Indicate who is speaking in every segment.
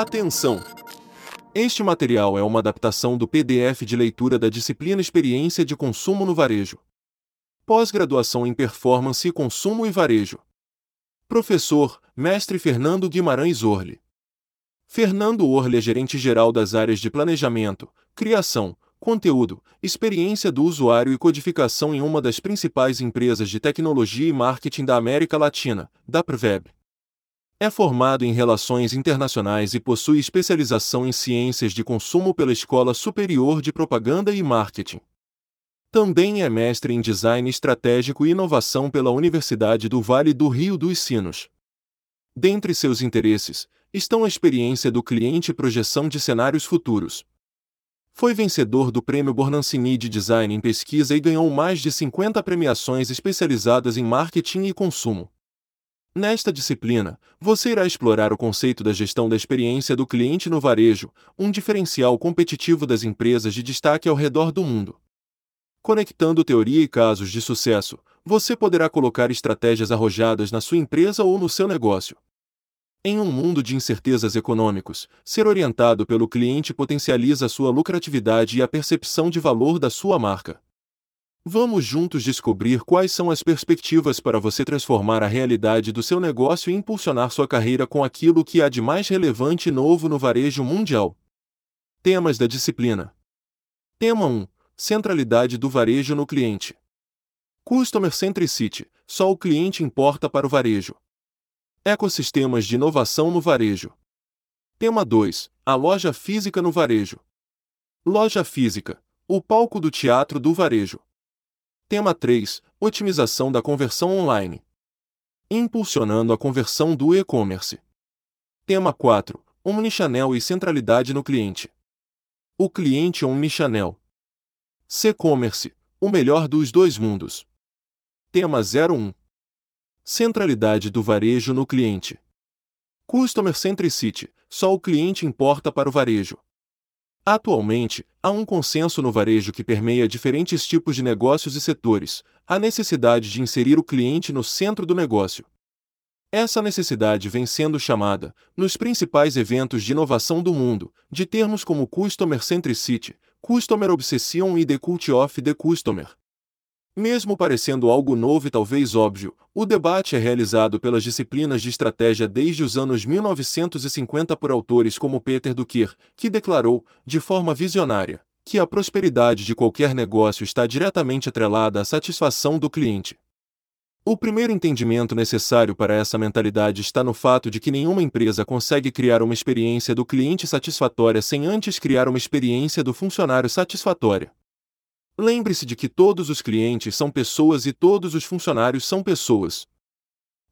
Speaker 1: Atenção! Este material é uma adaptação do PDF de leitura da disciplina Experiência de Consumo no Varejo. Pós-graduação em Performance e Consumo e Varejo. Professor, Mestre Fernando Guimarães Orle. Fernando Orle é gerente-geral das áreas de planejamento, criação, conteúdo, experiência do usuário e codificação em uma das principais empresas de tecnologia e marketing da América Latina, da Preveb. É formado em Relações Internacionais e possui especialização em Ciências de Consumo pela Escola Superior de Propaganda e Marketing. Também é mestre em Design Estratégico e Inovação pela Universidade do Vale do Rio dos Sinos. Dentre seus interesses, estão a experiência do cliente e projeção de cenários futuros. Foi vencedor do Prêmio Bornancini de Design em Pesquisa e ganhou mais de 50 premiações especializadas em marketing e consumo. Nesta disciplina, você irá explorar o conceito da gestão da experiência do cliente no varejo, um diferencial competitivo das empresas de destaque ao redor do mundo. Conectando teoria e casos de sucesso, você poderá colocar estratégias arrojadas na sua empresa ou no seu negócio. Em um mundo de incertezas econômicos, ser orientado pelo cliente potencializa sua lucratividade e a percepção de valor da sua marca. Vamos juntos descobrir quais são as perspectivas para você transformar a realidade do seu negócio e impulsionar sua carreira com aquilo que há de mais relevante e novo no varejo mundial. Temas da disciplina: Tema 1 Centralidade do varejo no cliente. Customer Centricity só o cliente importa para o varejo. Ecossistemas de inovação no varejo. Tema 2 A loja física no varejo. Loja física o palco do teatro do varejo. Tema 3 Otimização da conversão online. Impulsionando a conversão do e-commerce. Tema 4 Omnichannel e centralidade no cliente. O cliente Omnichannel. C-commerce o melhor dos dois mundos. Tema 01 Centralidade do varejo no cliente. Customer Centricity só o cliente importa para o varejo. Atualmente, há um consenso no varejo que permeia diferentes tipos de negócios e setores, a necessidade de inserir o cliente no centro do negócio. Essa necessidade vem sendo chamada, nos principais eventos de inovação do mundo, de termos como Customer Centricity, Customer Obsession e The Cult of the Customer. Mesmo parecendo algo novo e talvez óbvio, o debate é realizado pelas disciplinas de estratégia desde os anos 1950 por autores como Peter Drucker, que declarou, de forma visionária, que a prosperidade de qualquer negócio está diretamente atrelada à satisfação do cliente. O primeiro entendimento necessário para essa mentalidade está no fato de que nenhuma empresa consegue criar uma experiência do cliente satisfatória sem antes criar uma experiência do funcionário satisfatória. Lembre-se de que todos os clientes são pessoas e todos os funcionários são pessoas.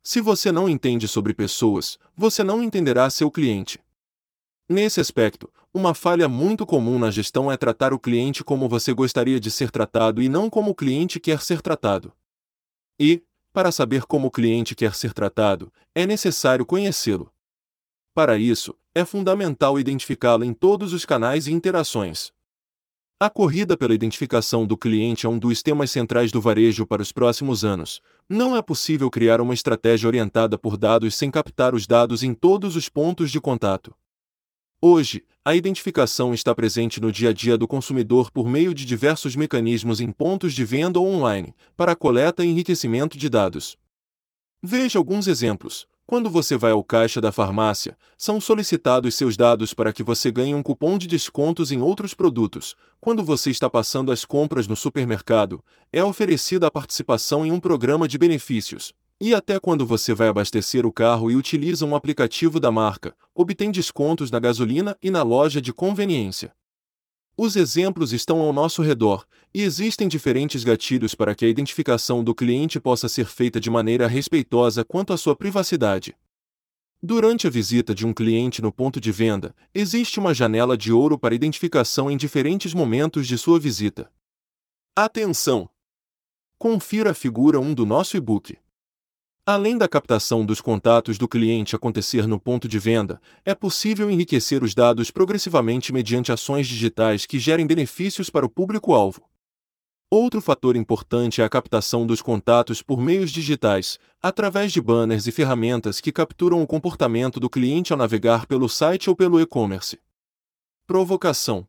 Speaker 1: Se você não entende sobre pessoas, você não entenderá seu cliente. Nesse aspecto, uma falha muito comum na gestão é tratar o cliente como você gostaria de ser tratado e não como o cliente quer ser tratado. E, para saber como o cliente quer ser tratado, é necessário conhecê-lo. Para isso, é fundamental identificá-lo em todos os canais e interações. A corrida pela identificação do cliente é um dos temas centrais do varejo para os próximos anos. Não é possível criar uma estratégia orientada por dados sem captar os dados em todos os pontos de contato. Hoje, a identificação está presente no dia a dia do consumidor por meio de diversos mecanismos em pontos de venda ou online, para a coleta e enriquecimento de dados. Veja alguns exemplos. Quando você vai ao caixa da farmácia, são solicitados seus dados para que você ganhe um cupom de descontos em outros produtos. Quando você está passando as compras no supermercado, é oferecida a participação em um programa de benefícios. E até quando você vai abastecer o carro e utiliza um aplicativo da marca, obtém descontos na gasolina e na loja de conveniência. Os exemplos estão ao nosso redor, e existem diferentes gatilhos para que a identificação do cliente possa ser feita de maneira respeitosa quanto à sua privacidade. Durante a visita de um cliente no ponto de venda, existe uma janela de ouro para identificação em diferentes momentos de sua visita. Atenção! Confira a figura 1 do nosso e-book. Além da captação dos contatos do cliente acontecer no ponto de venda, é possível enriquecer os dados progressivamente mediante ações digitais que gerem benefícios para o público-alvo. Outro fator importante é a captação dos contatos por meios digitais, através de banners e ferramentas que capturam o comportamento do cliente ao navegar pelo site ou pelo e-commerce. Provocação: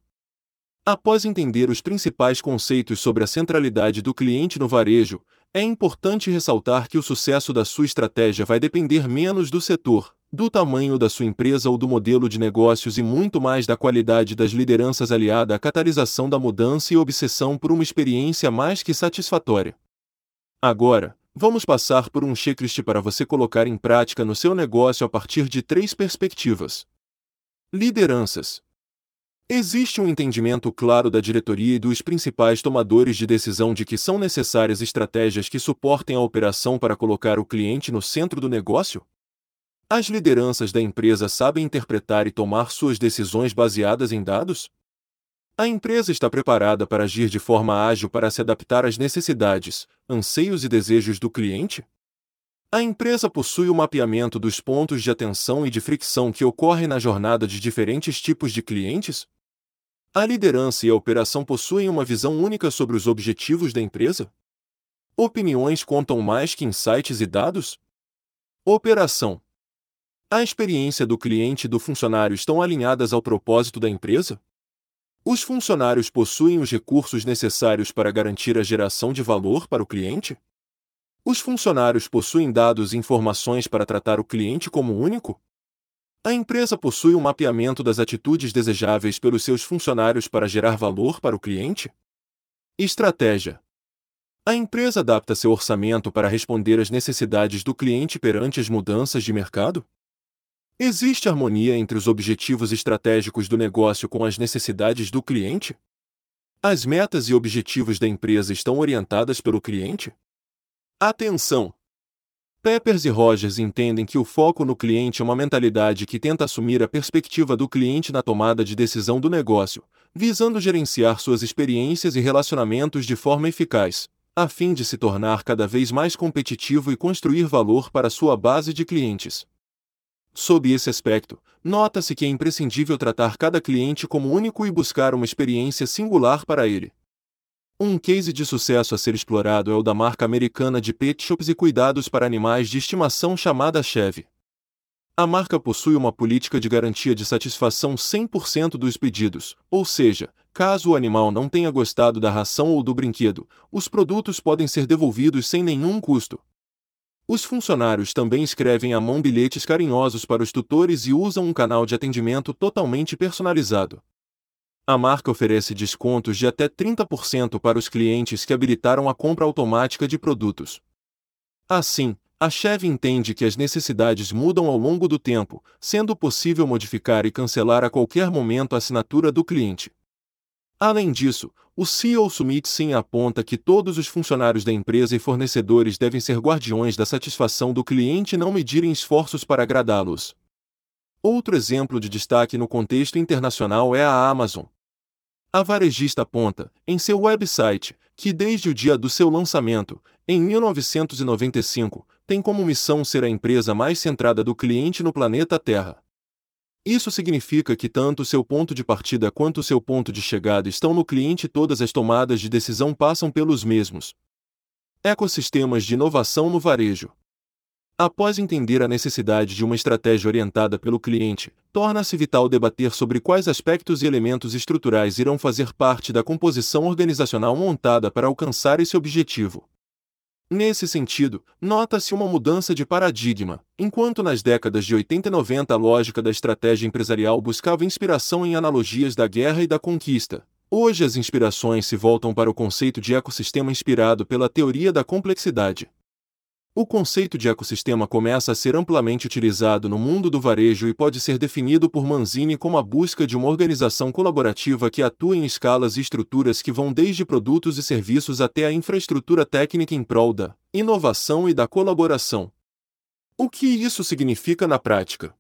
Speaker 1: Após entender os principais conceitos sobre a centralidade do cliente no varejo, é importante ressaltar que o sucesso da sua estratégia vai depender menos do setor, do tamanho da sua empresa ou do modelo de negócios e muito mais da qualidade das lideranças aliada à catalisação da mudança e obsessão por uma experiência mais que satisfatória. Agora, vamos passar por um checklist para você colocar em prática no seu negócio a partir de três perspectivas. Lideranças. Existe um entendimento claro da diretoria e dos principais tomadores de decisão de que são necessárias estratégias que suportem a operação para colocar o cliente no centro do negócio? As lideranças da empresa sabem interpretar e tomar suas decisões baseadas em dados? A empresa está preparada para agir de forma ágil para se adaptar às necessidades, anseios e desejos do cliente? A empresa possui o mapeamento dos pontos de atenção e de fricção que ocorrem na jornada de diferentes tipos de clientes? A liderança e a operação possuem uma visão única sobre os objetivos da empresa? Opiniões contam mais que insights e dados? Operação a experiência do cliente e do funcionário estão alinhadas ao propósito da empresa? Os funcionários possuem os recursos necessários para garantir a geração de valor para o cliente? Os funcionários possuem dados e informações para tratar o cliente como único? A empresa possui um mapeamento das atitudes desejáveis pelos seus funcionários para gerar valor para o cliente? Estratégia: A empresa adapta seu orçamento para responder às necessidades do cliente perante as mudanças de mercado? Existe harmonia entre os objetivos estratégicos do negócio com as necessidades do cliente? As metas e objetivos da empresa estão orientadas pelo cliente? Atenção! Peppers e Rogers entendem que o foco no cliente é uma mentalidade que tenta assumir a perspectiva do cliente na tomada de decisão do negócio, visando gerenciar suas experiências e relacionamentos de forma eficaz, a fim de se tornar cada vez mais competitivo e construir valor para sua base de clientes. Sob esse aspecto, nota-se que é imprescindível tratar cada cliente como único e buscar uma experiência singular para ele. Um case de sucesso a ser explorado é o da marca americana de pet shops e cuidados para animais de estimação chamada Chevy. A marca possui uma política de garantia de satisfação 100% dos pedidos, ou seja, caso o animal não tenha gostado da ração ou do brinquedo, os produtos podem ser devolvidos sem nenhum custo. Os funcionários também escrevem à mão bilhetes carinhosos para os tutores e usam um canal de atendimento totalmente personalizado. A marca oferece descontos de até 30% para os clientes que habilitaram a compra automática de produtos. Assim, a Chevy entende que as necessidades mudam ao longo do tempo, sendo possível modificar e cancelar a qualquer momento a assinatura do cliente. Além disso, o CEO Sumit Singh aponta que todos os funcionários da empresa e fornecedores devem ser guardiões da satisfação do cliente e não medirem esforços para agradá-los. Outro exemplo de destaque no contexto internacional é a Amazon. A varejista aponta, em seu website, que desde o dia do seu lançamento, em 1995, tem como missão ser a empresa mais centrada do cliente no planeta Terra. Isso significa que tanto seu ponto de partida quanto seu ponto de chegada estão no cliente e todas as tomadas de decisão passam pelos mesmos. Ecossistemas de inovação no varejo. Após entender a necessidade de uma estratégia orientada pelo cliente, torna-se vital debater sobre quais aspectos e elementos estruturais irão fazer parte da composição organizacional montada para alcançar esse objetivo. Nesse sentido, nota-se uma mudança de paradigma. Enquanto nas décadas de 80 e 90 a lógica da estratégia empresarial buscava inspiração em analogias da guerra e da conquista, hoje as inspirações se voltam para o conceito de ecossistema inspirado pela teoria da complexidade. O conceito de ecossistema começa a ser amplamente utilizado no mundo do varejo e pode ser definido por Manzini como a busca de uma organização colaborativa que atua em escalas e estruturas que vão desde produtos e serviços até a infraestrutura técnica em prol da inovação e da colaboração. O que isso significa na prática?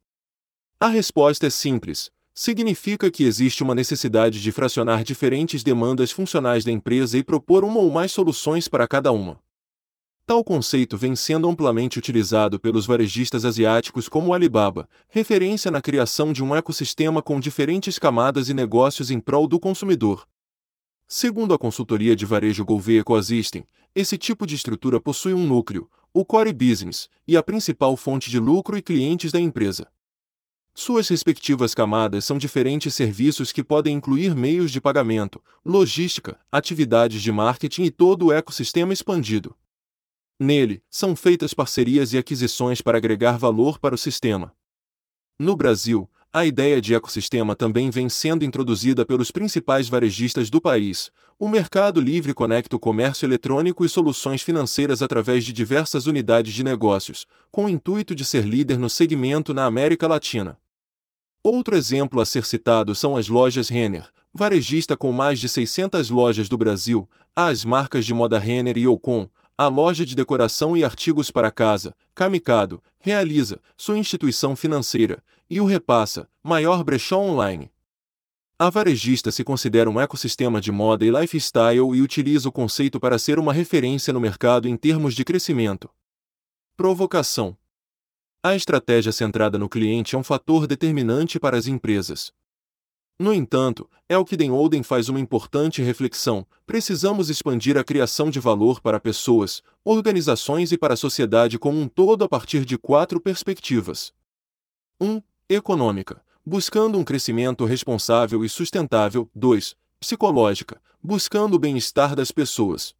Speaker 1: A resposta é simples. Significa que existe uma necessidade de fracionar diferentes demandas funcionais da empresa e propor uma ou mais soluções para cada uma. Tal conceito vem sendo amplamente utilizado pelos varejistas asiáticos como Alibaba, referência na criação de um ecossistema com diferentes camadas e negócios em prol do consumidor. Segundo a consultoria de varejo Gouveia Coexistem, esse tipo de estrutura possui um núcleo, o core business, e a principal fonte de lucro e clientes da empresa. Suas respectivas camadas são diferentes serviços que podem incluir meios de pagamento, logística, atividades de marketing e todo o ecossistema expandido. Nele, são feitas parcerias e aquisições para agregar valor para o sistema. No Brasil, a ideia de ecossistema também vem sendo introduzida pelos principais varejistas do país. O Mercado Livre conecta o comércio eletrônico e soluções financeiras através de diversas unidades de negócios, com o intuito de ser líder no segmento na América Latina. Outro exemplo a ser citado são as lojas Renner, varejista com mais de 600 lojas do Brasil, as marcas de moda Renner e Ocon, a loja de decoração e artigos para casa, Kamikado, realiza, sua instituição financeira, e o Repassa, maior brechó online. A varejista se considera um ecossistema de moda e lifestyle e utiliza o conceito para ser uma referência no mercado em termos de crescimento. Provocação: A estratégia centrada no cliente é um fator determinante para as empresas. No entanto, Elkiden Olden faz uma importante reflexão: precisamos expandir a criação de valor para pessoas, organizações e para a sociedade como um todo a partir de quatro perspectivas. 1. Econômica, buscando um crescimento responsável e sustentável. 2. Psicológica, buscando o bem-estar das pessoas.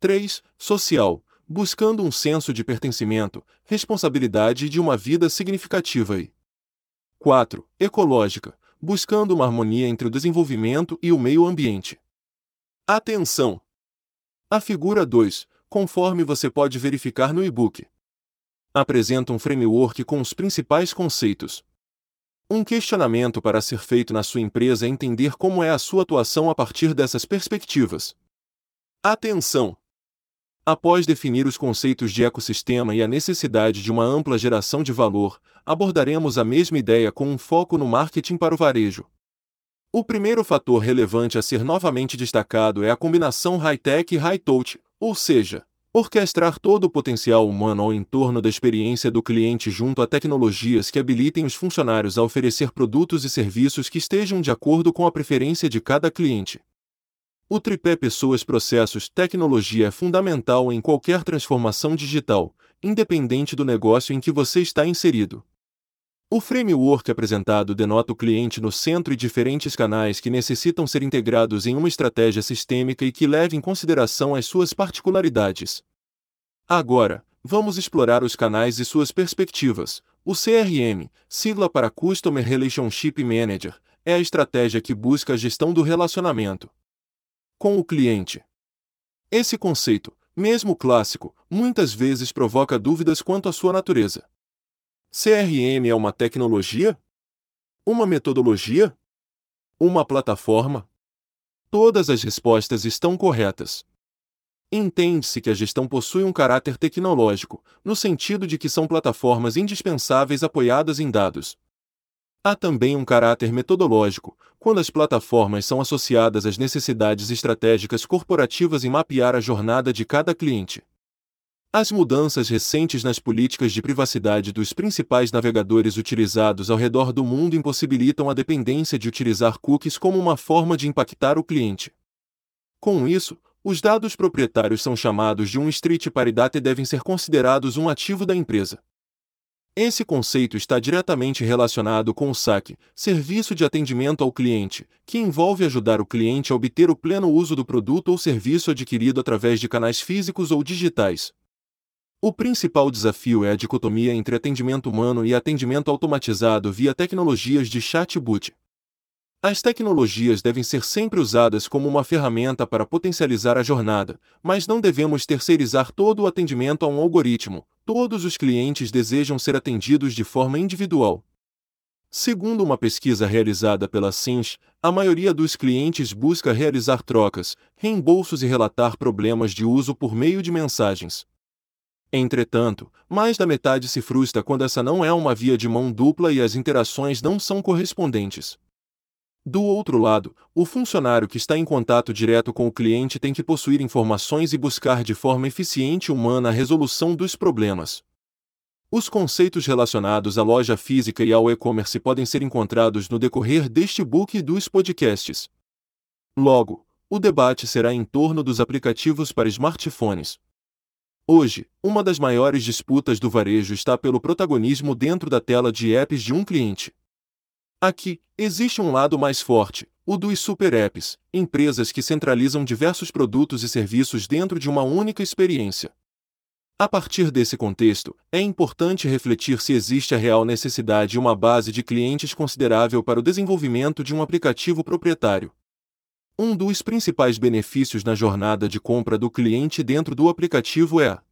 Speaker 1: 3. Social, buscando um senso de pertencimento, responsabilidade e de uma vida significativa. E 4. Ecológica, buscando uma harmonia entre o desenvolvimento e o meio ambiente. Atenção! A figura 2, conforme você pode verificar no e-book apresenta um framework com os principais conceitos. Um questionamento para ser feito na sua empresa é entender como é a sua atuação a partir dessas perspectivas. Atenção! Após definir os conceitos de ecossistema e a necessidade de uma ampla geração de valor, abordaremos a mesma ideia com um foco no marketing para o varejo. O primeiro fator relevante a ser novamente destacado é a combinação high-tech e high-touch, ou seja, Orquestrar todo o potencial humano ao entorno da experiência do cliente junto a tecnologias que habilitem os funcionários a oferecer produtos e serviços que estejam de acordo com a preferência de cada cliente. O tripé Pessoas, Processos, Tecnologia é fundamental em qualquer transformação digital, independente do negócio em que você está inserido. O framework apresentado denota o cliente no centro e diferentes canais que necessitam ser integrados em uma estratégia sistêmica e que leve em consideração as suas particularidades. Agora, vamos explorar os canais e suas perspectivas. O CRM, sigla para Customer Relationship Manager, é a estratégia que busca a gestão do relacionamento com o cliente. Esse conceito, mesmo clássico, muitas vezes provoca dúvidas quanto à sua natureza. CRM é uma tecnologia? Uma metodologia? Uma plataforma? Todas as respostas estão corretas. Entende-se que a gestão possui um caráter tecnológico, no sentido de que são plataformas indispensáveis apoiadas em dados. Há também um caráter metodológico, quando as plataformas são associadas às necessidades estratégicas corporativas em mapear a jornada de cada cliente. As mudanças recentes nas políticas de privacidade dos principais navegadores utilizados ao redor do mundo impossibilitam a dependência de utilizar cookies como uma forma de impactar o cliente. Com isso, os dados proprietários são chamados de um street paridade e devem ser considerados um ativo da empresa. Esse conceito está diretamente relacionado com o SAC, Serviço de Atendimento ao Cliente, que envolve ajudar o cliente a obter o pleno uso do produto ou serviço adquirido através de canais físicos ou digitais. O principal desafio é a dicotomia entre atendimento humano e atendimento automatizado via tecnologias de chatbot. As tecnologias devem ser sempre usadas como uma ferramenta para potencializar a jornada, mas não devemos terceirizar todo o atendimento a um algoritmo. Todos os clientes desejam ser atendidos de forma individual. Segundo uma pesquisa realizada pela Cinch, a maioria dos clientes busca realizar trocas, reembolsos e relatar problemas de uso por meio de mensagens. Entretanto, mais da metade se frustra quando essa não é uma via de mão dupla e as interações não são correspondentes. Do outro lado, o funcionário que está em contato direto com o cliente tem que possuir informações e buscar de forma eficiente e humana a resolução dos problemas. Os conceitos relacionados à loja física e ao e-commerce podem ser encontrados no decorrer deste book e dos podcasts. Logo, o debate será em torno dos aplicativos para smartphones. Hoje, uma das maiores disputas do varejo está pelo protagonismo dentro da tela de apps de um cliente. Aqui, existe um lado mais forte, o dos super apps, empresas que centralizam diversos produtos e serviços dentro de uma única experiência. A partir desse contexto, é importante refletir se existe a real necessidade e uma base de clientes considerável para o desenvolvimento de um aplicativo proprietário. Um dos principais benefícios na jornada de compra do cliente dentro do aplicativo é a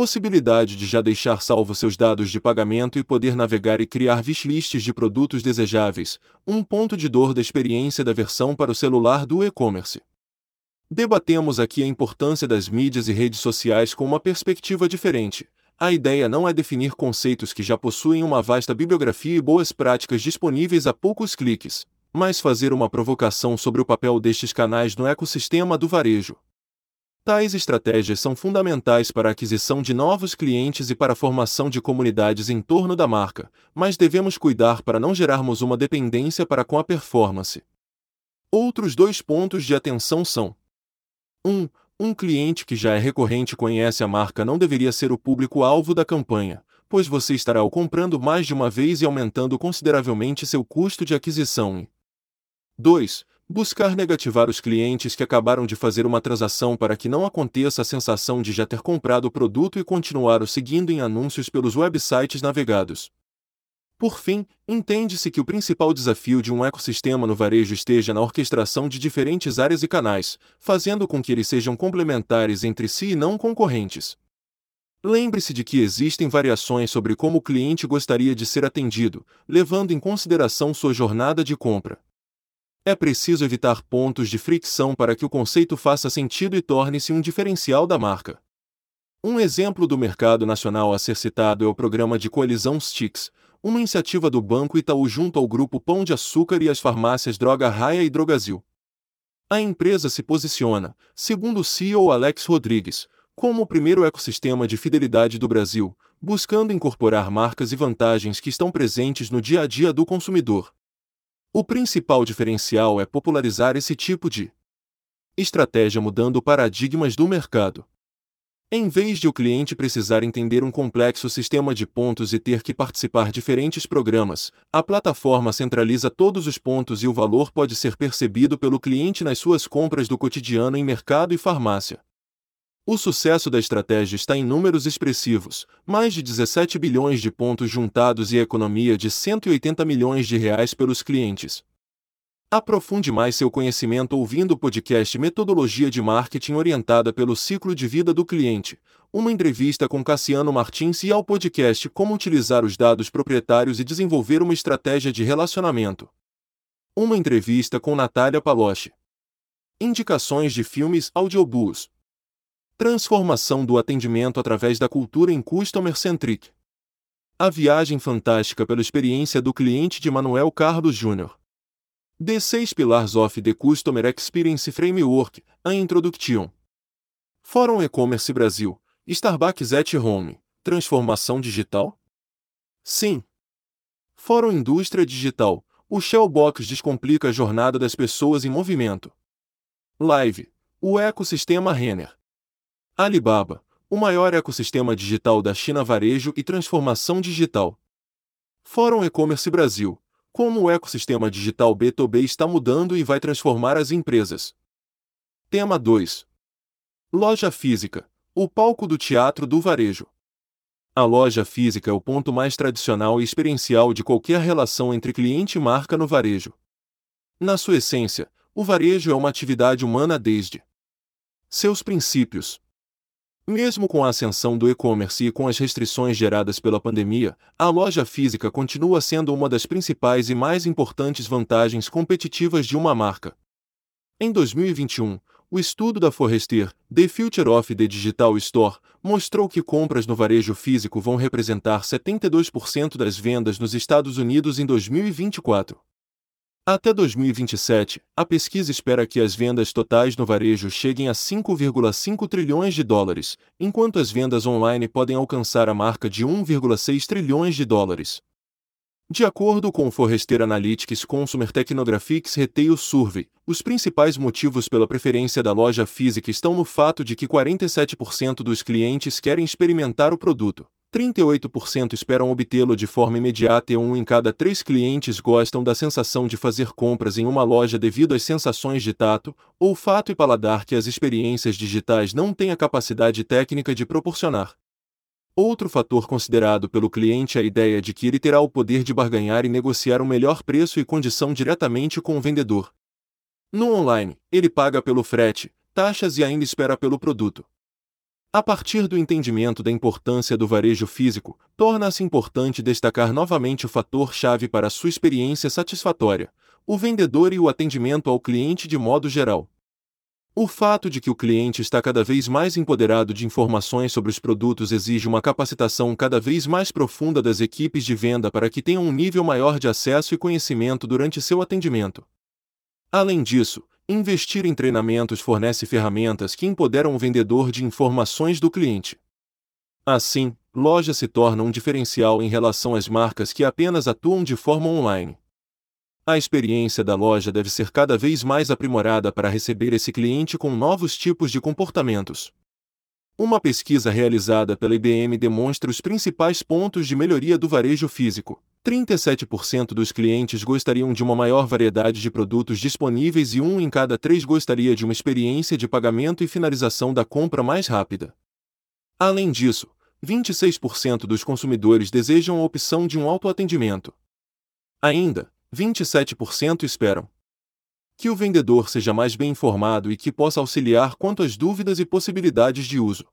Speaker 1: possibilidade de já deixar salvo seus dados de pagamento e poder navegar e criar wishlists de produtos desejáveis, um ponto de dor da experiência da versão para o celular do e-commerce. Debatemos aqui a importância das mídias e redes sociais com uma perspectiva diferente. A ideia não é definir conceitos que já possuem uma vasta bibliografia e boas práticas disponíveis a poucos cliques, mas fazer uma provocação sobre o papel destes canais no ecossistema do varejo. Tais estratégias são fundamentais para a aquisição de novos clientes e para a formação de comunidades em torno da marca, mas devemos cuidar para não gerarmos uma dependência para com a performance. Outros dois pontos de atenção são: 1. Um cliente que já é recorrente conhece a marca não deveria ser o público-alvo da campanha, pois você estará o comprando mais de uma vez e aumentando consideravelmente seu custo de aquisição. 2. Buscar negativar os clientes que acabaram de fazer uma transação para que não aconteça a sensação de já ter comprado o produto e continuar o seguindo em anúncios pelos websites navegados. Por fim, entende-se que o principal desafio de um ecossistema no varejo esteja na orquestração de diferentes áreas e canais, fazendo com que eles sejam complementares entre si e não concorrentes. Lembre-se de que existem variações sobre como o cliente gostaria de ser atendido, levando em consideração sua jornada de compra. É preciso evitar pontos de fricção para que o conceito faça sentido e torne-se um diferencial da marca. Um exemplo do mercado nacional a ser citado é o programa de coalizão STIX, uma iniciativa do Banco Itaú junto ao Grupo Pão de Açúcar e as farmácias Droga Raia e Drogazil. A empresa se posiciona, segundo o CEO Alex Rodrigues, como o primeiro ecossistema de fidelidade do Brasil, buscando incorporar marcas e vantagens que estão presentes no dia a dia do consumidor. O principal diferencial é popularizar esse tipo de estratégia mudando paradigmas do mercado. Em vez de o cliente precisar entender um complexo sistema de pontos e ter que participar diferentes programas, a plataforma centraliza todos os pontos e o valor pode ser percebido pelo cliente nas suas compras do cotidiano em mercado e farmácia. O sucesso da estratégia está em números expressivos, mais de 17 bilhões de pontos juntados e economia de 180 milhões de reais pelos clientes. Aprofunde mais seu conhecimento ouvindo o podcast Metodologia de Marketing Orientada pelo Ciclo de Vida do Cliente, uma entrevista com Cassiano Martins e ao podcast Como Utilizar os Dados Proprietários e Desenvolver uma Estratégia de Relacionamento. Uma entrevista com Natália Paloche. Indicações de filmes audiobooks. Transformação do atendimento através da cultura em Customer Centric. A viagem fantástica pela experiência do cliente de Manuel Carlos Jr. The 6 Pillars of the Customer Experience Framework, a Introduction. Fórum E-Commerce Brasil, Starbucks at Home, Transformação Digital? Sim. Fórum Indústria Digital, o Shellbox descomplica a jornada das pessoas em movimento. Live, o ecossistema Renner. Alibaba, o maior ecossistema digital da China Varejo e Transformação Digital. Fórum E-Commerce Brasil, como o ecossistema digital B2B está mudando e vai transformar as empresas. Tema 2. Loja física o palco do teatro do varejo. A loja física é o ponto mais tradicional e experiencial de qualquer relação entre cliente e marca no varejo. Na sua essência, o varejo é uma atividade humana desde seus princípios, mesmo com a ascensão do e-commerce e com as restrições geradas pela pandemia, a loja física continua sendo uma das principais e mais importantes vantagens competitivas de uma marca. Em 2021, o estudo da Forrester, The Future of the Digital Store, mostrou que compras no varejo físico vão representar 72% das vendas nos Estados Unidos em 2024. Até 2027, a pesquisa espera que as vendas totais no varejo cheguem a 5,5 trilhões de dólares, enquanto as vendas online podem alcançar a marca de 1,6 trilhões de dólares. De acordo com o Forrester Analytics Consumer Technographics Retail Survey, os principais motivos pela preferência da loja física estão no fato de que 47% dos clientes querem experimentar o produto, 38% esperam obtê-lo de forma imediata e um em cada três clientes gostam da sensação de fazer compras em uma loja devido às sensações de tato, olfato e paladar que as experiências digitais não têm a capacidade técnica de proporcionar. Outro fator considerado pelo cliente é a ideia de que ele terá o poder de barganhar e negociar um melhor preço e condição diretamente com o vendedor. No online, ele paga pelo frete, taxas e ainda espera pelo produto. A partir do entendimento da importância do varejo físico, torna-se importante destacar novamente o fator-chave para a sua experiência satisfatória: o vendedor e o atendimento ao cliente de modo geral. O fato de que o cliente está cada vez mais empoderado de informações sobre os produtos exige uma capacitação cada vez mais profunda das equipes de venda para que tenham um nível maior de acesso e conhecimento durante seu atendimento. Além disso, investir em treinamentos fornece ferramentas que empoderam o vendedor de informações do cliente. Assim, loja se torna um diferencial em relação às marcas que apenas atuam de forma online. A experiência da loja deve ser cada vez mais aprimorada para receber esse cliente com novos tipos de comportamentos. Uma pesquisa realizada pela IBM demonstra os principais pontos de melhoria do varejo físico. 37% dos clientes gostariam de uma maior variedade de produtos disponíveis e um em cada três gostaria de uma experiência de pagamento e finalização da compra mais rápida. Além disso, 26% dos consumidores desejam a opção de um autoatendimento. Ainda, 27% esperam que o vendedor seja mais bem informado e que possa auxiliar quanto às dúvidas e possibilidades de uso.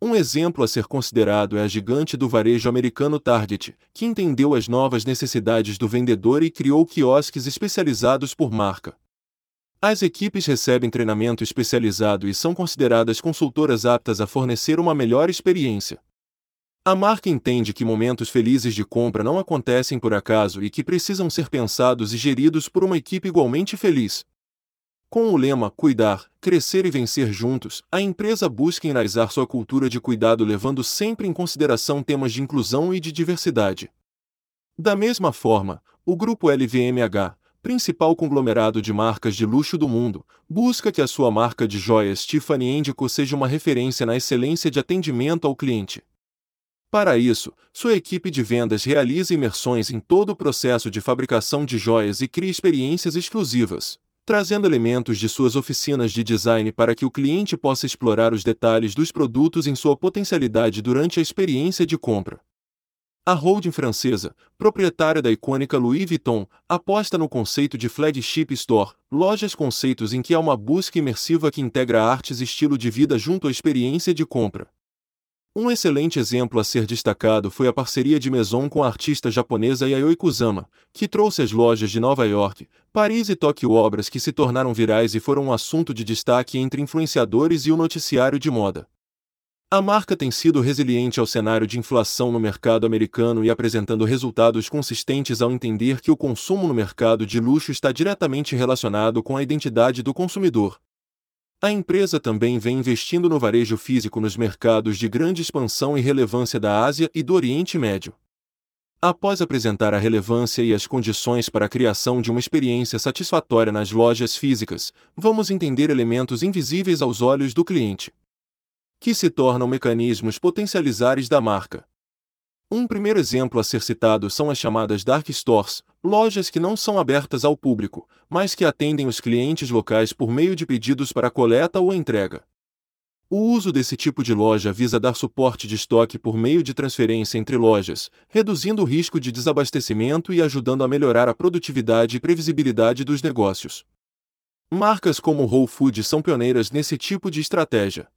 Speaker 1: Um exemplo a ser considerado é a gigante do varejo americano Target, que entendeu as novas necessidades do vendedor e criou quiosques especializados por marca. As equipes recebem treinamento especializado e são consideradas consultoras aptas a fornecer uma melhor experiência. A marca entende que momentos felizes de compra não acontecem por acaso e que precisam ser pensados e geridos por uma equipe igualmente feliz. Com o lema Cuidar, Crescer e Vencer Juntos, a empresa busca enraizar sua cultura de cuidado levando sempre em consideração temas de inclusão e de diversidade. Da mesma forma, o grupo LVMH, principal conglomerado de marcas de luxo do mundo, busca que a sua marca de joias Tiffany Co seja uma referência na excelência de atendimento ao cliente. Para isso, sua equipe de vendas realiza imersões em todo o processo de fabricação de joias e cria experiências exclusivas, trazendo elementos de suas oficinas de design para que o cliente possa explorar os detalhes dos produtos em sua potencialidade durante a experiência de compra. A holding francesa, proprietária da icônica Louis Vuitton, aposta no conceito de flagship store, lojas conceitos em que há uma busca imersiva que integra artes e estilo de vida junto à experiência de compra. Um excelente exemplo a ser destacado foi a parceria de Maison com a artista japonesa Yayoi Kusama, que trouxe às lojas de Nova York, Paris e Tóquio obras que se tornaram virais e foram um assunto de destaque entre influenciadores e o noticiário de moda. A marca tem sido resiliente ao cenário de inflação no mercado americano e apresentando resultados consistentes ao entender que o consumo no mercado de luxo está diretamente relacionado com a identidade do consumidor, a empresa também vem investindo no varejo físico nos mercados de grande expansão e relevância da Ásia e do Oriente Médio. Após apresentar a relevância e as condições para a criação de uma experiência satisfatória nas lojas físicas, vamos entender elementos invisíveis aos olhos do cliente, que se tornam mecanismos potencializares da marca. Um primeiro exemplo a ser citado são as chamadas dark stores, lojas que não são abertas ao público, mas que atendem os clientes locais por meio de pedidos para coleta ou entrega. O uso desse tipo de loja visa dar suporte de estoque por meio de transferência entre lojas, reduzindo o risco de desabastecimento e ajudando a melhorar a produtividade e previsibilidade dos negócios. Marcas como Whole Foods são pioneiras nesse tipo de estratégia.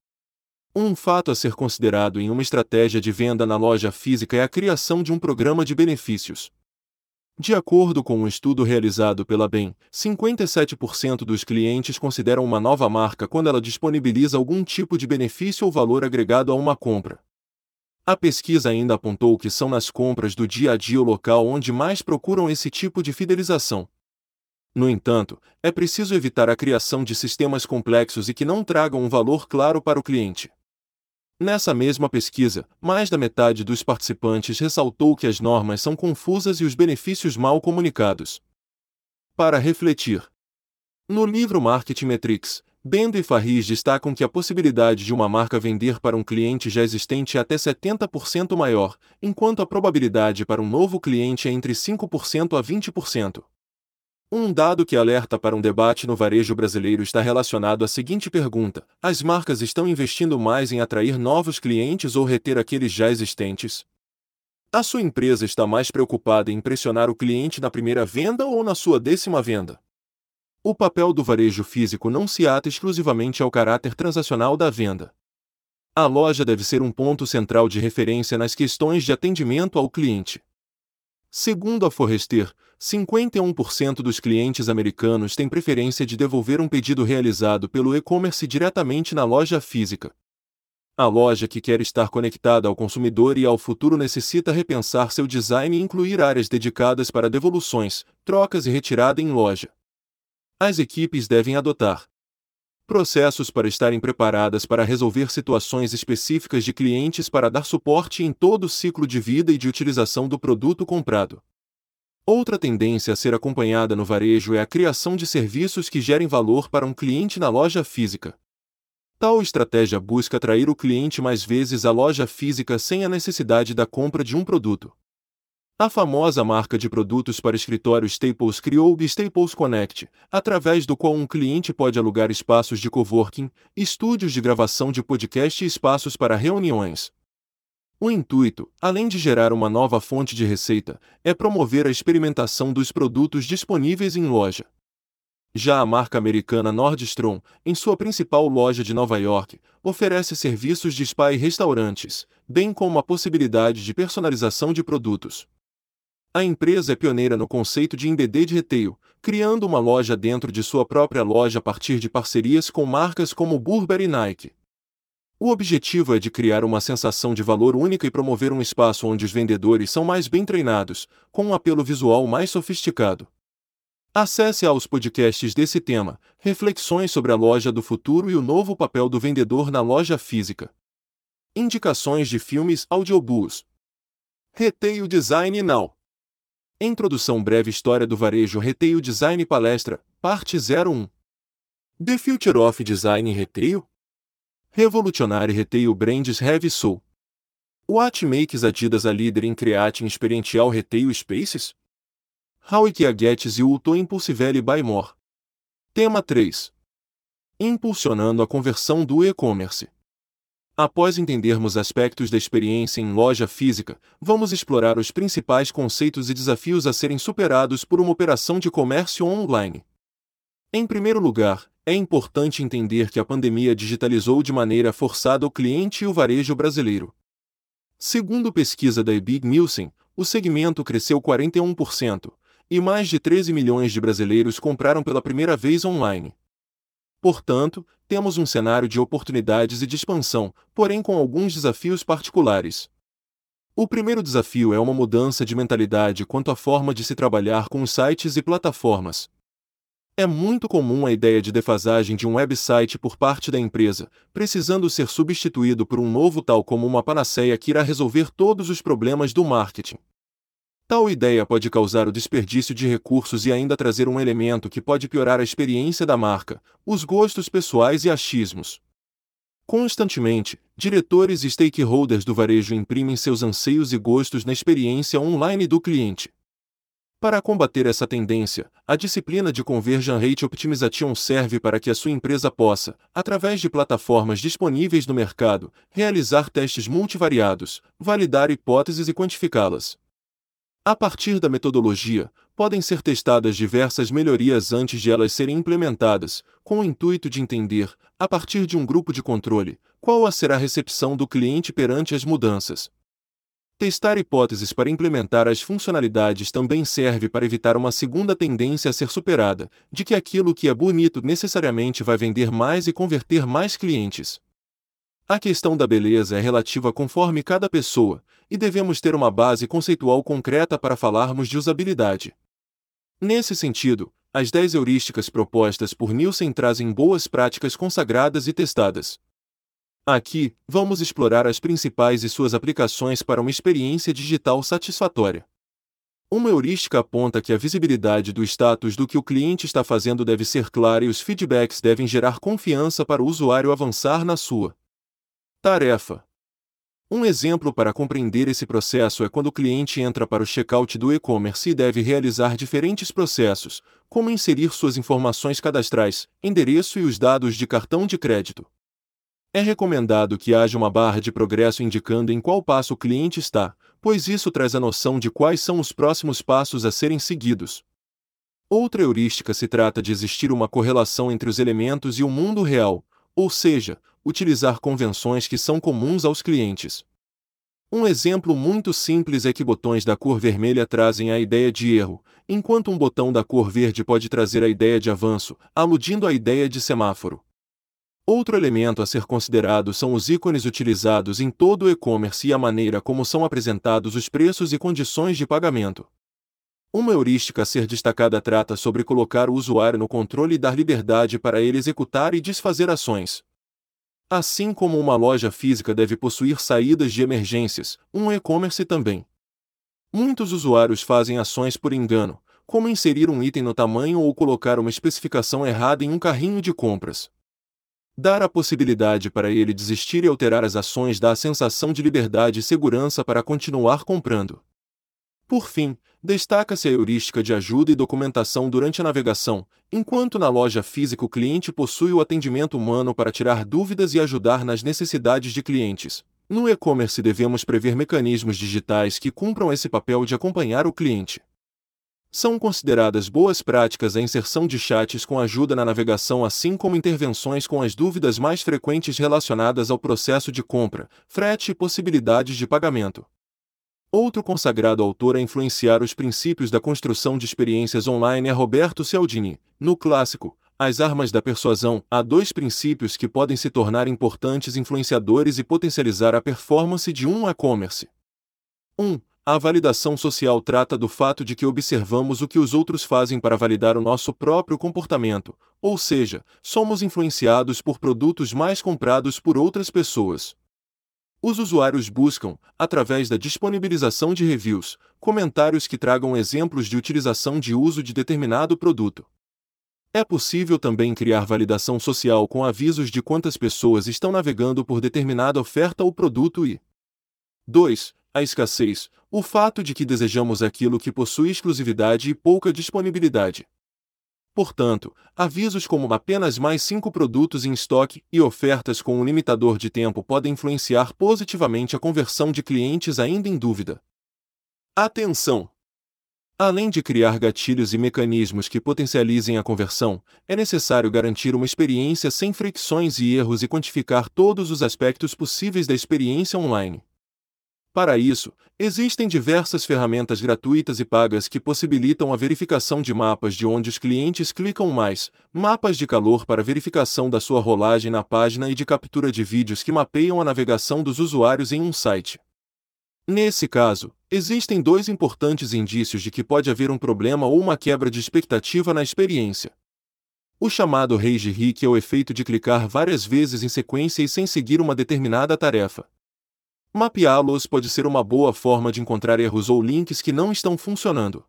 Speaker 1: Um fato a ser considerado em uma estratégia de venda na loja física é a criação de um programa de benefícios. De acordo com um estudo realizado pela BEM, 57% dos clientes consideram uma nova marca quando ela disponibiliza algum tipo de benefício ou valor agregado a uma compra. A pesquisa ainda apontou que são nas compras do dia a dia o local onde mais procuram esse tipo de fidelização. No entanto, é preciso evitar a criação de sistemas complexos e que não tragam um valor claro para o cliente. Nessa mesma pesquisa, mais da metade dos participantes ressaltou que as normas são confusas e os benefícios mal comunicados. Para refletir. No livro Marketing Metrics, Bendo e Farris destacam que a possibilidade de uma marca vender para um cliente já existente é até 70% maior, enquanto a probabilidade para um novo cliente é entre 5% a 20%. Um dado que alerta para um debate no varejo brasileiro está relacionado à seguinte pergunta: as marcas estão investindo mais em atrair novos clientes ou reter aqueles já existentes? A sua empresa está mais preocupada em impressionar o cliente na primeira venda ou na sua décima venda? O papel do varejo físico não se ata exclusivamente ao caráter transacional da venda. A loja deve ser um ponto central de referência nas questões de atendimento ao cliente. Segundo a Forrester, 51% dos clientes americanos têm preferência de devolver um pedido realizado pelo e-commerce diretamente na loja física. A loja que quer estar conectada ao consumidor e ao futuro necessita repensar seu design e incluir áreas dedicadas para devoluções, trocas e retirada em loja. As equipes devem adotar processos para estarem preparadas para resolver situações específicas de clientes para dar suporte em todo o ciclo de vida e de utilização do produto comprado. Outra tendência a ser acompanhada no varejo é a criação de serviços que gerem valor para um cliente na loja física. Tal estratégia busca atrair o cliente mais vezes à loja física sem a necessidade da compra de um produto. A famosa marca de produtos para escritório Staples criou o Staples Connect, através do qual um cliente pode alugar espaços de coworking, estúdios de gravação de podcast e espaços para reuniões. O intuito, além de gerar uma nova fonte de receita, é promover a experimentação dos produtos disponíveis em loja. Já a marca americana Nordstrom, em sua principal loja de Nova York, oferece serviços de spa e restaurantes, bem como a possibilidade de personalização de produtos. A empresa é pioneira no conceito de embedded retail, criando uma loja dentro de sua própria loja a partir de parcerias com marcas como Burberry e Nike. O objetivo é de criar uma sensação de valor única e promover um espaço onde os vendedores são mais bem treinados, com um apelo visual mais sofisticado. Acesse aos podcasts desse tema, reflexões sobre a loja do futuro e o novo papel do vendedor na loja física. Indicações de filmes audiobooks. Retail Design Now. Introdução Breve História do Varejo Retail Design Palestra, Parte 01. The Future of Design Retail? Revolutionary Retail Brands Have Soul. What makes Adidas a leader in creating experiential retail spaces? How IKEA gets you to Impulsively by more. Tema 3. Impulsionando a conversão do e-commerce. Após entendermos aspectos da experiência em loja física, vamos explorar os principais conceitos e desafios a serem superados por uma operação de comércio online. Em primeiro lugar, é importante entender que a pandemia digitalizou de maneira forçada o cliente e o varejo brasileiro. Segundo pesquisa da Ebig Nielsen, o segmento cresceu 41%, e mais de 13 milhões de brasileiros compraram pela primeira vez online. Portanto, temos um cenário de oportunidades e de expansão, porém com alguns desafios particulares. O primeiro desafio é uma mudança de mentalidade quanto à forma de se trabalhar com os sites e plataformas. É muito comum a ideia de defasagem de um website por parte da empresa, precisando ser substituído por um novo tal como uma panaceia que irá resolver todos os problemas do marketing. Tal ideia pode causar o desperdício de recursos e ainda trazer um elemento que pode piorar a experiência da marca, os gostos pessoais e achismos. Constantemente, diretores e stakeholders do varejo imprimem seus anseios e gostos na experiência online do cliente. Para combater essa tendência, a disciplina de Conversion Rate Optimization serve para que a sua empresa possa, através de plataformas disponíveis no mercado, realizar testes multivariados, validar hipóteses e quantificá-las. A partir da metodologia, podem ser testadas diversas melhorias antes de elas serem implementadas, com o intuito de entender, a partir de um grupo de controle, qual será a recepção do cliente perante as mudanças. Testar hipóteses para implementar as funcionalidades também serve para evitar uma segunda tendência a ser superada, de que aquilo que é bonito necessariamente vai vender mais e converter mais clientes. A questão da beleza é relativa conforme cada pessoa, e devemos ter uma base conceitual concreta para falarmos de usabilidade. Nesse sentido, as 10 heurísticas propostas por Nielsen trazem boas práticas consagradas e testadas. Aqui, vamos explorar as principais e suas aplicações para uma experiência digital satisfatória. Uma heurística aponta que a visibilidade do status do que o cliente está fazendo deve ser clara e os feedbacks devem gerar confiança para o usuário avançar na sua tarefa. Um exemplo para compreender esse processo é quando o cliente entra para o checkout do e-commerce e deve realizar diferentes processos, como inserir suas informações cadastrais, endereço e os dados de cartão de crédito. É recomendado que haja uma barra de progresso indicando em qual passo o cliente está, pois isso traz a noção de quais são os próximos passos a serem seguidos. Outra heurística se trata de existir uma correlação entre os elementos e o mundo real, ou seja, utilizar convenções que são comuns aos clientes. Um exemplo muito simples é que botões da cor vermelha trazem a ideia de erro, enquanto um botão da cor verde pode trazer a ideia de avanço, aludindo à ideia de semáforo. Outro elemento a ser considerado são os ícones utilizados em todo o e-commerce e a maneira como são apresentados os preços e condições de pagamento. Uma heurística a ser destacada trata sobre colocar o usuário no controle e dar liberdade para ele executar e desfazer ações. Assim como uma loja física deve possuir saídas de emergências, um e-commerce também. Muitos usuários fazem ações por engano, como inserir um item no tamanho ou colocar uma especificação errada em um carrinho de compras. Dar a possibilidade para ele desistir e alterar as ações dá a sensação de liberdade e segurança para continuar comprando. Por fim, destaca-se a heurística de ajuda e documentação durante a navegação, enquanto na loja física o cliente possui o atendimento humano para tirar dúvidas e ajudar nas necessidades de clientes. No e-commerce devemos prever mecanismos digitais que cumpram esse papel de acompanhar o cliente. São consideradas boas práticas a inserção de chats com ajuda na navegação, assim como intervenções com as dúvidas mais frequentes relacionadas ao processo de compra, frete e possibilidades de pagamento. Outro consagrado autor a influenciar os princípios da construção de experiências online é Roberto Cialdini. No clássico, As Armas da Persuasão, há dois princípios que podem se tornar importantes influenciadores e potencializar a performance de um e-commerce. 1. Um, a validação social trata do fato de que observamos o que os outros fazem para validar o nosso próprio comportamento, ou seja, somos influenciados por produtos mais comprados por outras pessoas. Os usuários buscam, através da disponibilização de reviews, comentários que tragam exemplos de utilização de uso de determinado produto. É possível também criar validação social com avisos de quantas pessoas estão navegando por determinada oferta ou produto e 2 a escassez, o fato de que desejamos aquilo que possui exclusividade e pouca disponibilidade. Portanto, avisos como apenas mais cinco produtos em estoque e ofertas com um limitador de tempo podem influenciar positivamente a conversão de clientes ainda em dúvida. Atenção! Além de criar gatilhos e mecanismos que potencializem a conversão, é necessário garantir uma experiência sem fricções e erros e quantificar todos os aspectos possíveis da experiência online. Para isso, existem diversas ferramentas gratuitas e pagas que possibilitam a verificação de mapas de onde os clientes clicam mais, mapas de calor para verificação da sua rolagem na página e de captura de vídeos que mapeiam a navegação dos usuários em um site. Nesse caso, existem dois importantes indícios de que pode haver um problema ou uma quebra de expectativa na experiência. O chamado rage hit é o efeito de clicar várias vezes em sequência e sem seguir uma determinada tarefa. Mapeá-los pode ser uma boa forma de encontrar erros ou links que não estão funcionando.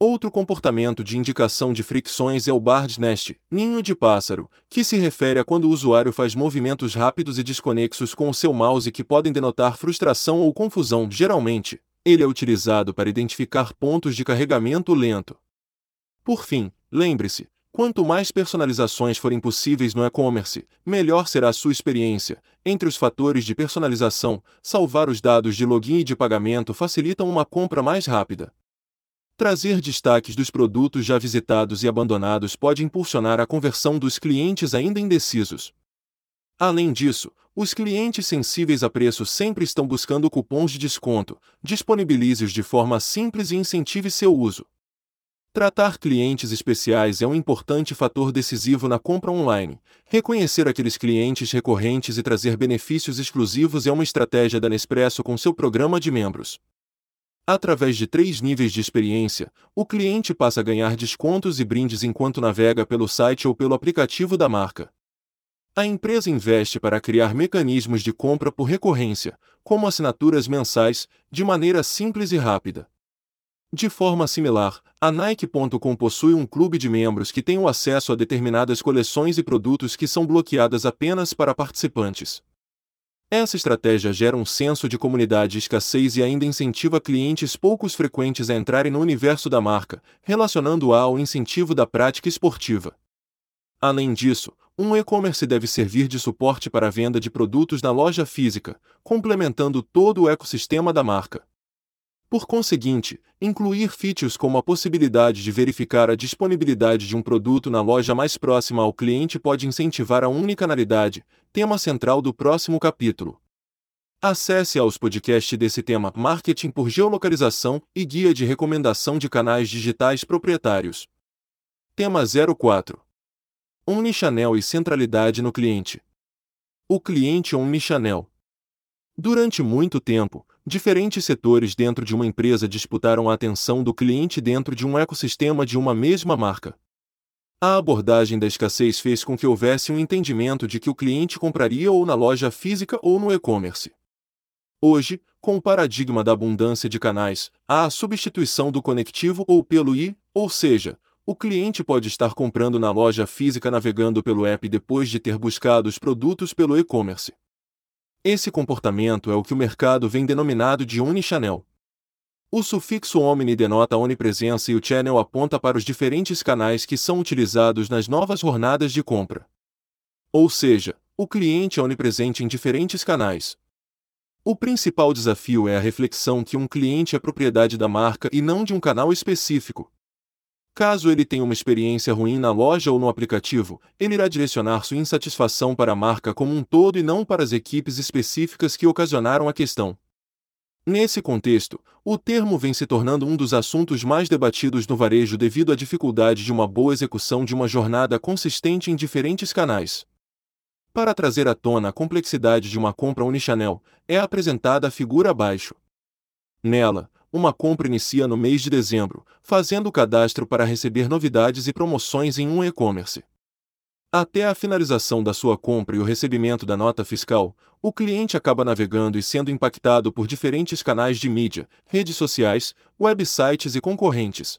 Speaker 1: Outro comportamento de indicação de fricções é o Bard Nest, ninho de pássaro, que se refere a quando o usuário faz movimentos rápidos e desconexos com o seu mouse que podem denotar frustração ou confusão. Geralmente, ele é utilizado para identificar pontos de carregamento lento. Por fim, lembre-se, Quanto mais personalizações forem possíveis no e-commerce, melhor será a sua experiência. Entre os fatores de personalização, salvar os dados de login e de pagamento facilitam uma compra mais rápida. Trazer destaques dos produtos já visitados e abandonados pode impulsionar a conversão dos clientes ainda indecisos. Além disso, os clientes sensíveis a preço sempre estão buscando cupons de desconto. Disponibilize-os de forma simples e incentive seu uso. Tratar clientes especiais é um importante fator decisivo na compra online. Reconhecer aqueles clientes recorrentes e trazer benefícios exclusivos é uma estratégia da Nespresso com seu programa de membros. Através de três níveis de experiência, o cliente passa a ganhar descontos e brindes enquanto navega pelo site ou pelo aplicativo da marca. A empresa investe para criar mecanismos de compra por recorrência, como assinaturas mensais, de maneira simples e rápida. De forma similar, a Nike.com possui um clube de membros que tem o acesso a determinadas coleções e produtos que são bloqueadas apenas para participantes. Essa estratégia gera um senso de comunidade e escassez e ainda incentiva clientes poucos frequentes a entrarem no universo da marca, relacionando-a ao incentivo da prática esportiva. Além disso, um e-commerce deve servir de suporte para a venda de produtos na loja física, complementando todo o ecossistema da marca. Por conseguinte, incluir features como a possibilidade de verificar a disponibilidade de um produto na loja mais próxima ao cliente pode incentivar a unicanalidade, tema central do próximo capítulo. Acesse aos podcasts desse tema Marketing por Geolocalização e Guia de Recomendação de Canais Digitais Proprietários. Tema 04 Omnichannel e centralidade no cliente. O cliente Omnichannel. Durante muito tempo, diferentes setores dentro de uma empresa disputaram a atenção do cliente dentro de um ecossistema de uma mesma marca. A abordagem da escassez fez com que houvesse um entendimento de que o cliente compraria ou na loja física ou no e-commerce. Hoje, com o paradigma da abundância de canais, há a substituição do conectivo ou pelo i, ou seja, o cliente pode estar comprando na loja física navegando pelo app depois de ter buscado os produtos pelo e-commerce. Esse comportamento é o que o mercado vem denominado de Omnichannel. O sufixo omni denota a onipresença e o channel aponta para os diferentes canais que são utilizados nas novas jornadas de compra. Ou seja, o cliente é onipresente em diferentes canais. O principal desafio é a reflexão que um cliente é propriedade da marca e não de um canal específico, Caso ele tenha uma experiência ruim na loja ou no aplicativo, ele irá direcionar sua insatisfação para a marca como um todo e não para as equipes específicas que ocasionaram a questão. Nesse contexto, o termo vem se tornando um dos assuntos mais debatidos no varejo devido à dificuldade de uma boa execução de uma jornada consistente em diferentes canais. Para trazer à tona a complexidade de uma compra Unichannel, é apresentada a figura abaixo. Nela, uma compra inicia no mês de dezembro, fazendo o cadastro para receber novidades e promoções em um e-commerce. Até a finalização da sua compra e o recebimento da nota fiscal, o cliente acaba navegando e sendo impactado por diferentes canais de mídia, redes sociais, websites e concorrentes.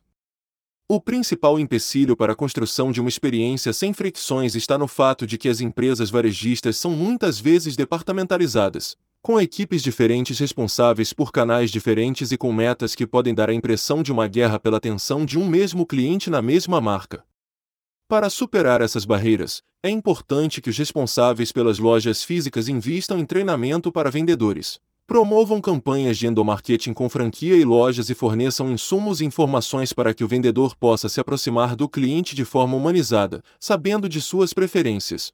Speaker 1: O principal empecilho para a construção de uma experiência sem fricções está no fato de que as empresas varejistas são muitas vezes departamentalizadas, com equipes diferentes responsáveis por canais diferentes e com metas que podem dar a impressão de uma guerra pela atenção de um mesmo cliente na mesma marca. Para superar essas barreiras, é importante que os responsáveis pelas lojas físicas invistam em treinamento para vendedores, promovam campanhas de endomarketing com franquia e lojas e forneçam insumos e informações para que o vendedor possa se aproximar do cliente de forma humanizada, sabendo de suas preferências,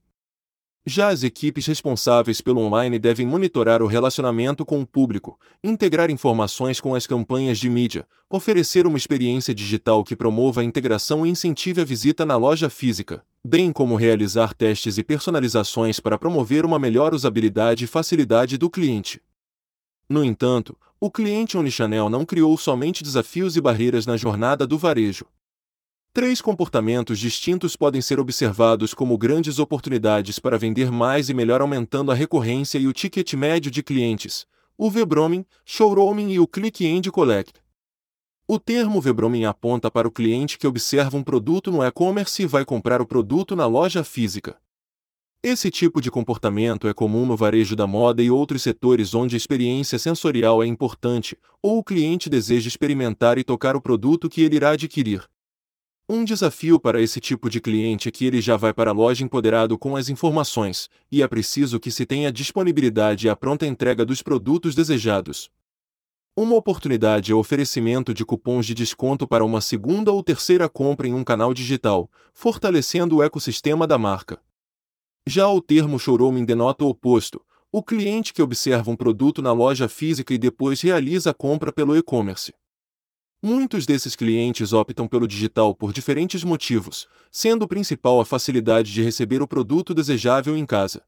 Speaker 1: já as equipes responsáveis pelo online devem monitorar o relacionamento com o público, integrar informações com as campanhas de mídia, oferecer uma experiência digital que promova a integração e incentive a visita na loja física, bem como realizar testes e personalizações para promover uma melhor usabilidade e facilidade do cliente. No entanto, o cliente Omnichannel não criou somente desafios e barreiras na jornada do varejo, Três comportamentos distintos podem ser observados como grandes oportunidades para vender mais e melhor aumentando a recorrência e o ticket médio de clientes: o Vebromin, Showrooming e o Click and Collect. O termo Vebromin aponta para o cliente que observa um produto no e-commerce e vai comprar o produto na loja física. Esse tipo de comportamento é comum no varejo da moda e outros setores onde a experiência sensorial é importante, ou o cliente deseja experimentar e tocar o produto que ele irá adquirir. Um desafio para esse tipo de cliente é que ele já vai para a loja empoderado com as informações, e é preciso que se tenha disponibilidade e a pronta entrega dos produtos desejados. Uma oportunidade é o oferecimento de cupons de desconto para uma segunda ou terceira compra em um canal digital, fortalecendo o ecossistema da marca. Já o termo showroom denota o oposto, o cliente que observa um produto na loja física e depois realiza a compra pelo e-commerce. Muitos desses clientes optam pelo digital por diferentes motivos, sendo o principal a facilidade de receber o produto desejável em casa.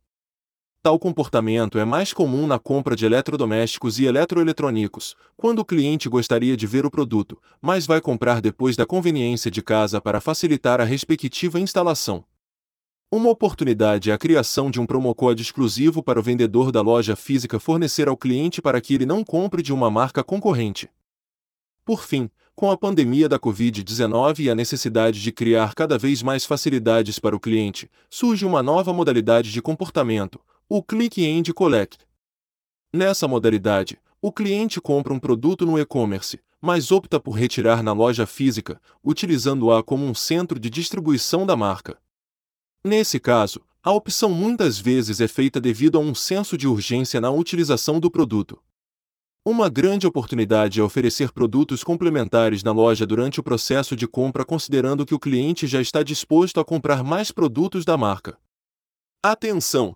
Speaker 1: Tal comportamento é mais comum na compra de eletrodomésticos e eletroeletrônicos, quando o cliente gostaria de ver o produto, mas vai comprar depois da conveniência de casa para facilitar a respectiva instalação. Uma oportunidade é a criação de um promocode exclusivo para o vendedor da loja física fornecer ao cliente para que ele não compre de uma marca concorrente. Por fim, com a pandemia da Covid-19 e a necessidade de criar cada vez mais facilidades para o cliente, surge uma nova modalidade de comportamento, o Click and Collect. Nessa modalidade, o cliente compra um produto no e-commerce, mas opta por retirar na loja física, utilizando-a como um centro de distribuição da marca. Nesse caso, a opção muitas vezes é feita devido a um senso de urgência na utilização do produto. Uma grande oportunidade é oferecer produtos complementares na loja durante o processo de compra, considerando que o cliente já está disposto a comprar mais produtos da marca. Atenção!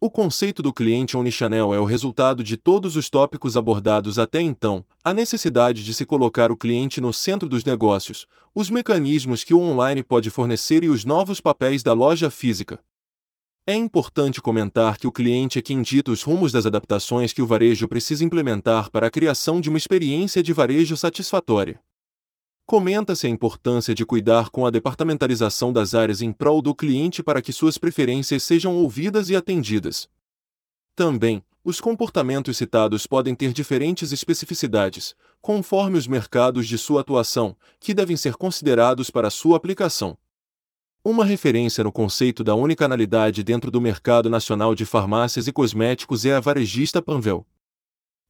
Speaker 1: O conceito do cliente omnichannel é o resultado de todos os tópicos abordados até então, a necessidade de se colocar o cliente no centro dos negócios, os mecanismos que o online pode fornecer e os novos papéis da loja física. É importante comentar que o cliente é quem dita os rumos das adaptações que o varejo precisa implementar para a criação de uma experiência de varejo satisfatória. Comenta-se a importância de cuidar com a departamentalização das áreas em prol do cliente para que suas preferências sejam ouvidas e atendidas. Também, os comportamentos citados podem ter diferentes especificidades, conforme os mercados de sua atuação, que devem ser considerados para sua aplicação. Uma referência no conceito da unicanalidade dentro do mercado nacional de farmácias e cosméticos é a varejista Panvel.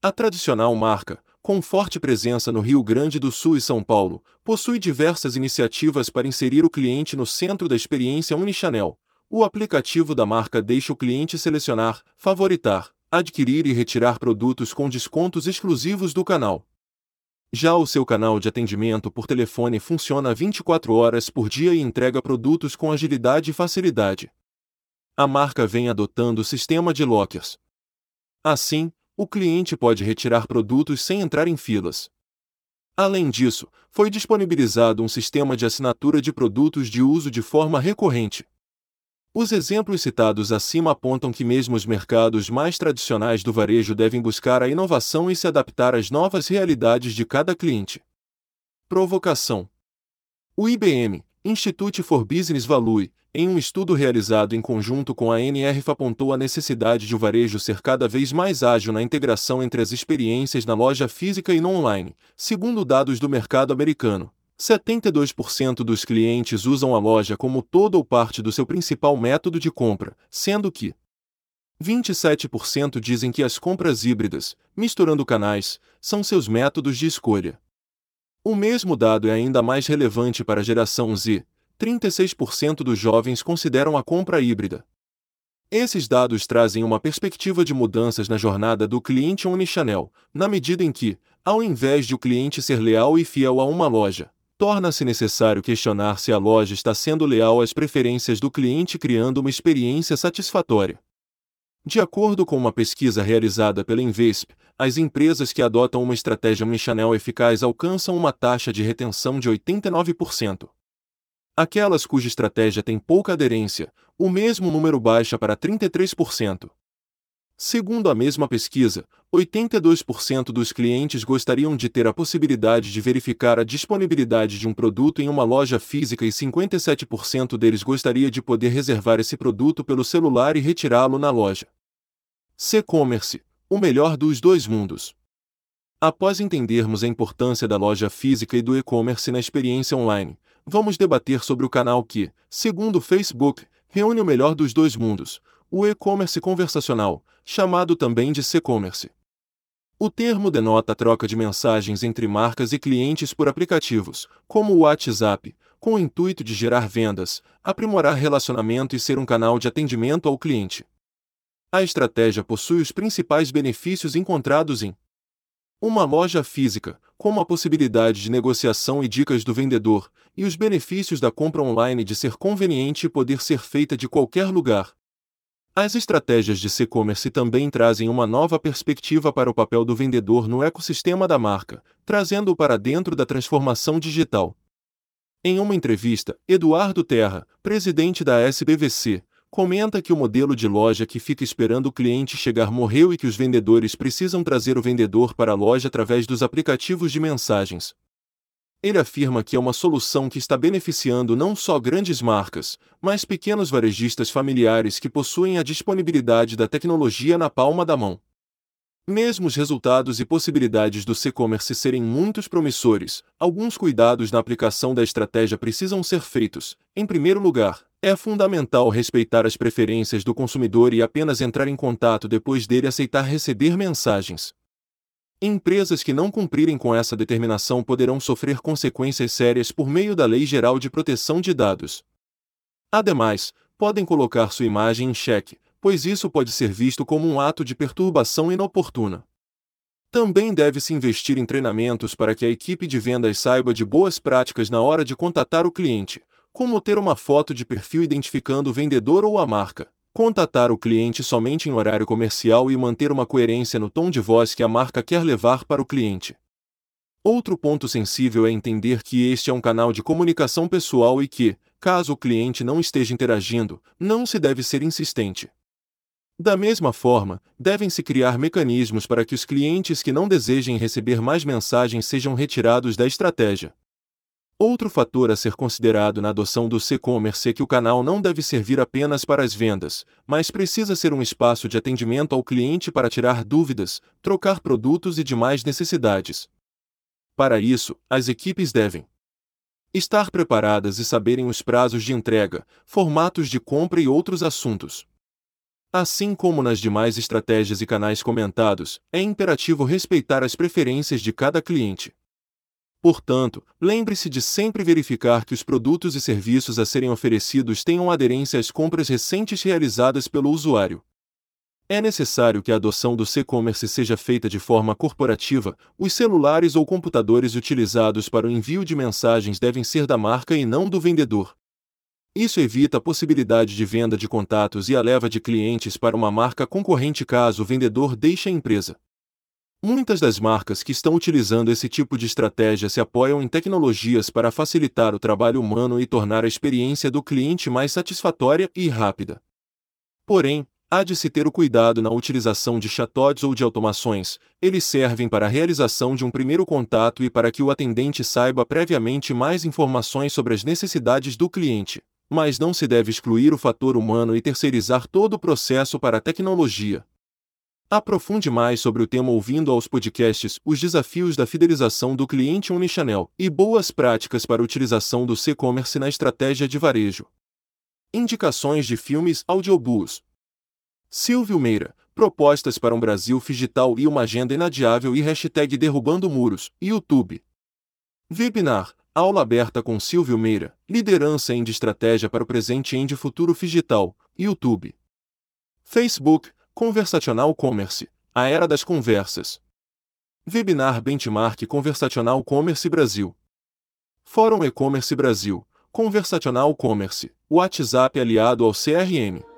Speaker 1: A tradicional marca, com forte presença no Rio Grande do Sul e São Paulo, possui diversas iniciativas para inserir o cliente no centro da experiência Unichannel. O aplicativo da marca deixa o cliente selecionar, favoritar, adquirir e retirar produtos com descontos exclusivos do canal. Já o seu canal de atendimento por telefone funciona 24 horas por dia e entrega produtos com agilidade e facilidade. A marca vem adotando o sistema de lockers. Assim, o cliente pode retirar produtos sem entrar em filas. Além disso, foi disponibilizado um sistema de assinatura de produtos de uso de forma recorrente. Os exemplos citados acima apontam que mesmo os mercados mais tradicionais do varejo devem buscar a inovação e se adaptar às novas realidades de cada cliente. Provocação: O IBM, Institute for Business Value, em um estudo realizado em conjunto com a NRF apontou a necessidade de o varejo ser cada vez mais ágil na integração entre as experiências na loja física e no online, segundo dados do mercado americano. 72% dos clientes usam a loja como todo ou parte do seu principal método de compra, sendo que 27% dizem que as compras híbridas, misturando canais, são seus métodos de escolha. O mesmo dado é ainda mais relevante para a geração Z, 36% dos jovens consideram a compra híbrida. Esses dados trazem uma perspectiva de mudanças na jornada do cliente omnichannel, na medida em que, ao invés de o cliente ser leal e fiel a uma loja, torna-se necessário questionar se a loja está sendo leal às preferências do cliente criando uma experiência satisfatória. De acordo com uma pesquisa realizada pela Invesp, as empresas que adotam uma estratégia omnichannel eficaz alcançam uma taxa de retenção de 89%. Aquelas cuja estratégia tem pouca aderência, o mesmo número baixa para 33%. Segundo a mesma pesquisa, 82% dos clientes gostariam de ter a possibilidade de verificar a disponibilidade de um produto em uma loja física e 57% deles gostaria de poder reservar esse produto pelo celular e retirá-lo na loja. C-commerce, o melhor dos dois mundos. Após entendermos a importância da loja física e do e-commerce na experiência online, vamos debater sobre o canal que, segundo o Facebook, reúne o melhor dos dois mundos, o e-commerce conversacional, chamado também de C-commerce. O termo denota a troca de mensagens entre marcas e clientes por aplicativos, como o WhatsApp, com o intuito de gerar vendas, aprimorar relacionamento e ser um canal de atendimento ao cliente. A estratégia possui os principais benefícios encontrados em uma loja física, como a possibilidade de negociação e dicas do vendedor, e os benefícios da compra online de ser conveniente e poder ser feita de qualquer lugar. As estratégias de e-commerce também trazem uma nova perspectiva para o papel do vendedor no ecossistema da marca, trazendo-o para dentro da transformação digital. Em uma entrevista, Eduardo Terra, presidente da SBVC, comenta que o modelo de loja que fica esperando o cliente chegar morreu e que os vendedores precisam trazer o vendedor para a loja através dos aplicativos de mensagens. Ele afirma que é uma solução que está beneficiando não só grandes marcas, mas pequenos varejistas familiares que possuem a disponibilidade da tecnologia na palma da mão. Mesmo os resultados e possibilidades do e-commerce serem muitos promissores, alguns cuidados na aplicação da estratégia precisam ser feitos. Em primeiro lugar, é fundamental respeitar as preferências do consumidor e apenas entrar em contato depois dele aceitar receber mensagens. Empresas que não cumprirem com essa determinação poderão sofrer consequências sérias por meio da Lei Geral de Proteção de Dados. Ademais, podem colocar sua imagem em xeque, pois isso pode ser visto como um ato de perturbação inoportuna. Também deve-se investir em treinamentos para que a equipe de vendas saiba de boas práticas na hora de contatar o cliente, como ter uma foto de perfil identificando o vendedor ou a marca, Contatar o cliente somente em horário comercial e manter uma coerência no tom de voz que a marca quer levar para o cliente. Outro ponto sensível é entender que este é um canal de comunicação pessoal e que, caso o cliente não esteja interagindo, não se deve ser insistente. Da mesma forma, devem-se criar mecanismos para que os clientes que não desejem receber mais mensagens sejam retirados da estratégia. Outro fator a ser considerado na adoção do e-commerce é que o canal não deve servir apenas para as vendas, mas precisa ser um espaço de atendimento ao cliente para tirar dúvidas, trocar produtos e demais necessidades. Para isso, as equipes devem estar preparadas e saberem os prazos de entrega, formatos de compra e outros assuntos. Assim como nas demais estratégias e canais comentados, é imperativo respeitar as preferências de cada cliente. Portanto, lembre-se de sempre verificar que os produtos e serviços a serem oferecidos tenham aderência às compras recentes realizadas pelo usuário. É necessário que a adoção do e-commerce seja feita de forma corporativa, os celulares ou computadores utilizados para o envio de mensagens devem ser da marca e não do vendedor. Isso evita a possibilidade de venda de contatos e a leva de clientes para uma marca concorrente caso o vendedor deixe a empresa. Muitas das marcas que estão utilizando esse tipo de estratégia se apoiam em tecnologias para facilitar o trabalho humano e tornar a experiência do cliente mais satisfatória e rápida. Porém, há de se ter o cuidado na utilização de chatbots ou de automações, eles servem para a realização de um primeiro contato e para que o atendente saiba previamente mais informações sobre as necessidades do cliente. Mas não se deve excluir o fator humano e terceirizar todo o processo para a tecnologia. Aprofunde mais sobre o tema ouvindo aos podcasts Os Desafios da Fidelização do Cliente Omnichannel e Boas Práticas para a Utilização do e-commerce na Estratégia de Varejo. Indicações de filmes audiobooks. Silvio Meira, Propostas para um Brasil Digital e uma Agenda Inadiável e hashtag Derrubando Muros, YouTube. Webinar, aula aberta com Silvio Meira, Liderança em Estratégia para o Presente e Futuro Digital, YouTube. Facebook, Conversational Commerce, a era das conversas. Webinar Benchmark Conversational Commerce Brasil. Fórum E-Commerce Brasil, Conversational Commerce, WhatsApp aliado ao CRM.